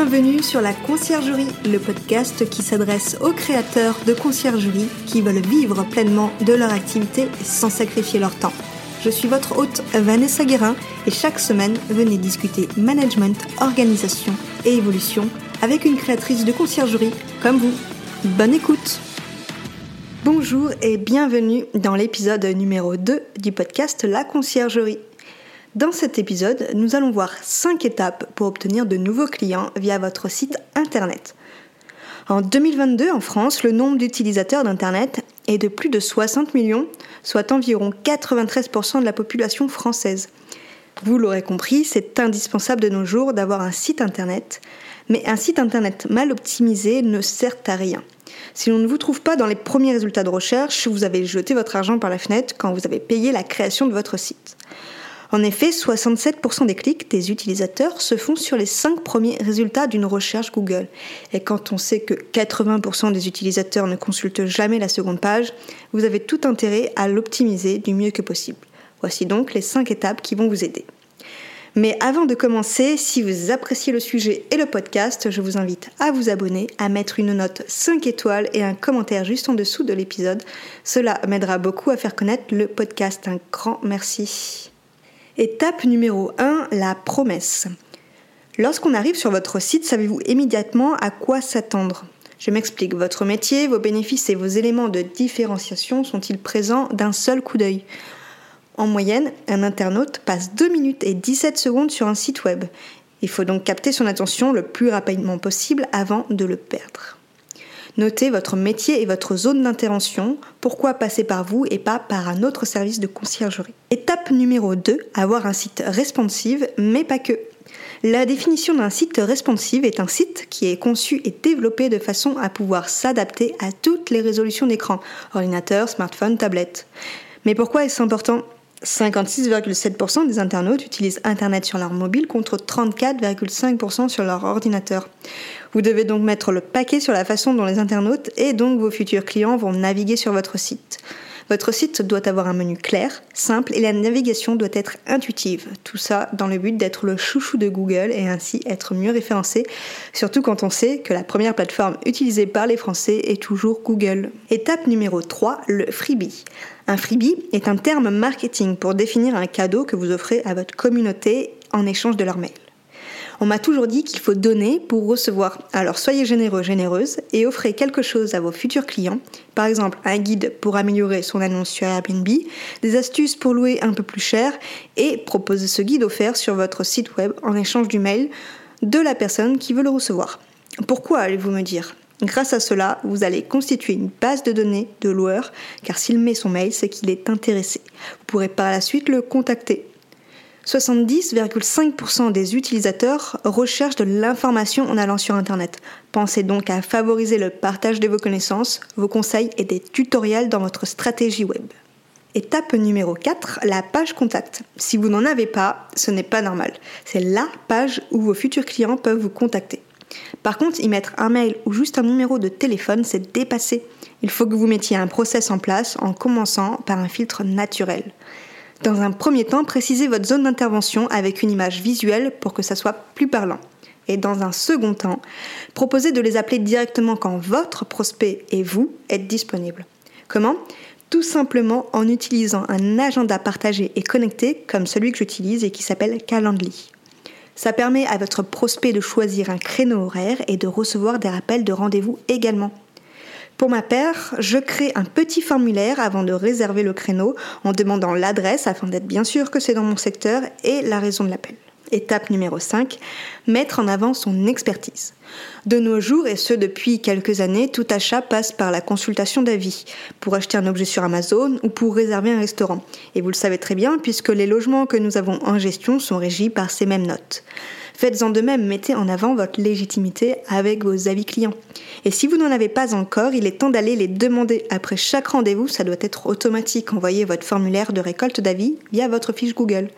Bienvenue sur la Conciergerie, le podcast qui s'adresse aux créateurs de conciergerie qui veulent vivre pleinement de leur activité sans sacrifier leur temps. Je suis votre hôte Vanessa Guérin et chaque semaine, venez discuter management, organisation et évolution avec une créatrice de conciergerie comme vous. Bonne écoute Bonjour et bienvenue dans l'épisode numéro 2 du podcast La Conciergerie. Dans cet épisode, nous allons voir 5 étapes pour obtenir de nouveaux clients via votre site internet. En 2022, en France, le nombre d'utilisateurs d'Internet est de plus de 60 millions, soit environ 93% de la population française. Vous l'aurez compris, c'est indispensable de nos jours d'avoir un site Internet, mais un site Internet mal optimisé ne sert à rien. Si l'on ne vous trouve pas dans les premiers résultats de recherche, vous avez jeté votre argent par la fenêtre quand vous avez payé la création de votre site. En effet, 67% des clics des utilisateurs se font sur les 5 premiers résultats d'une recherche Google. Et quand on sait que 80% des utilisateurs ne consultent jamais la seconde page, vous avez tout intérêt à l'optimiser du mieux que possible. Voici donc les 5 étapes qui vont vous aider. Mais avant de commencer, si vous appréciez le sujet et le podcast, je vous invite à vous abonner, à mettre une note 5 étoiles et un commentaire juste en dessous de l'épisode. Cela m'aidera beaucoup à faire connaître le podcast. Un grand merci. Étape numéro 1, la promesse. Lorsqu'on arrive sur votre site, savez-vous immédiatement à quoi s'attendre? Je m'explique, votre métier, vos bénéfices et vos éléments de différenciation sont-ils présents d'un seul coup d'œil? En moyenne, un internaute passe 2 minutes et 17 secondes sur un site web. Il faut donc capter son attention le plus rapidement possible avant de le perdre. Notez votre métier et votre zone d'intervention, pourquoi passer par vous et pas par un autre service de conciergerie? Étape numéro 2, avoir un site responsive, mais pas que. La définition d'un site responsive est un site qui est conçu et développé de façon à pouvoir s'adapter à toutes les résolutions d'écran, ordinateur, smartphone, tablette. Mais pourquoi est-ce important? 56,7% des internautes utilisent Internet sur leur mobile contre 34,5% sur leur ordinateur. Vous devez donc mettre le paquet sur la façon dont les internautes et donc vos futurs clients vont naviguer sur votre site. Votre site doit avoir un menu clair, simple et la navigation doit être intuitive. Tout ça dans le but d'être le chouchou de Google et ainsi être mieux référencé, surtout quand on sait que la première plateforme utilisée par les Français est toujours Google. Étape numéro 3, le freebie. Un freebie est un terme marketing pour définir un cadeau que vous offrez à votre communauté en échange de leur mail. On m'a toujours dit qu'il faut donner pour recevoir. Alors soyez généreux, généreuse et offrez quelque chose à vos futurs clients. Par exemple, un guide pour améliorer son annonce sur Airbnb, des astuces pour louer un peu plus cher et proposez ce guide offert sur votre site web en échange du mail de la personne qui veut le recevoir. Pourquoi allez-vous me dire? Grâce à cela, vous allez constituer une base de données de loueur, car s'il met son mail, c'est qu'il est intéressé. Vous pourrez par la suite le contacter. 70,5% des utilisateurs recherchent de l'information en allant sur Internet. Pensez donc à favoriser le partage de vos connaissances, vos conseils et des tutoriels dans votre stratégie web. Étape numéro 4, la page contact. Si vous n'en avez pas, ce n'est pas normal. C'est la page où vos futurs clients peuvent vous contacter. Par contre, y mettre un mail ou juste un numéro de téléphone, c'est dépassé. Il faut que vous mettiez un process en place en commençant par un filtre naturel. Dans un premier temps, précisez votre zone d'intervention avec une image visuelle pour que ça soit plus parlant. Et dans un second temps, proposez de les appeler directement quand votre prospect et vous êtes disponibles. Comment? Tout simplement en utilisant un agenda partagé et connecté comme celui que j'utilise et qui s'appelle Calendly. Ça permet à votre prospect de choisir un créneau horaire et de recevoir des rappels de rendez-vous également. Pour ma paire, je crée un petit formulaire avant de réserver le créneau en demandant l'adresse afin d'être bien sûr que c'est dans mon secteur et la raison de l'appel. Étape numéro 5, mettre en avant son expertise. De nos jours, et ce depuis quelques années, tout achat passe par la consultation d'avis, pour acheter un objet sur Amazon ou pour réserver un restaurant. Et vous le savez très bien, puisque les logements que nous avons en gestion sont régis par ces mêmes notes. Faites-en de même, mettez en avant votre légitimité avec vos avis clients. Et si vous n'en avez pas encore, il est temps d'aller les demander. Après chaque rendez-vous, ça doit être automatique. Envoyez votre formulaire de récolte d'avis via votre fiche Google.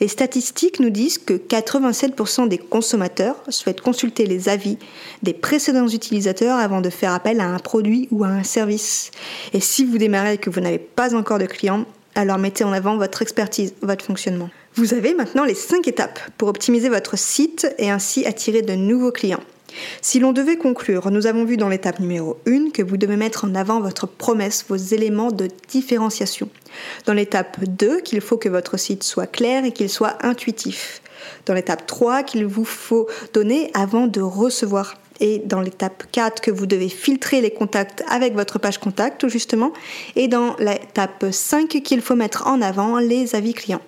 Les statistiques nous disent que 87% des consommateurs souhaitent consulter les avis des précédents utilisateurs avant de faire appel à un produit ou à un service. Et si vous démarrez et que vous n'avez pas encore de clients, alors mettez en avant votre expertise, votre fonctionnement. Vous avez maintenant les 5 étapes pour optimiser votre site et ainsi attirer de nouveaux clients. Si l'on devait conclure, nous avons vu dans l'étape numéro 1 que vous devez mettre en avant votre promesse, vos éléments de différenciation. Dans l'étape 2, qu'il faut que votre site soit clair et qu'il soit intuitif. Dans l'étape 3, qu'il vous faut donner avant de recevoir. Et dans l'étape 4, que vous devez filtrer les contacts avec votre page contact, justement. Et dans l'étape 5, qu'il faut mettre en avant les avis clients.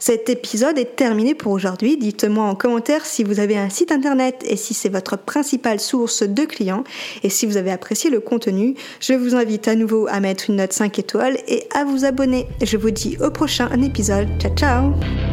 Cet épisode est terminé pour aujourd'hui. Dites-moi en commentaire si vous avez un site internet et si c'est votre principale source de clients. Et si vous avez apprécié le contenu, je vous invite à nouveau à mettre une note 5 étoiles et à vous abonner. Je vous dis au prochain épisode. Ciao ciao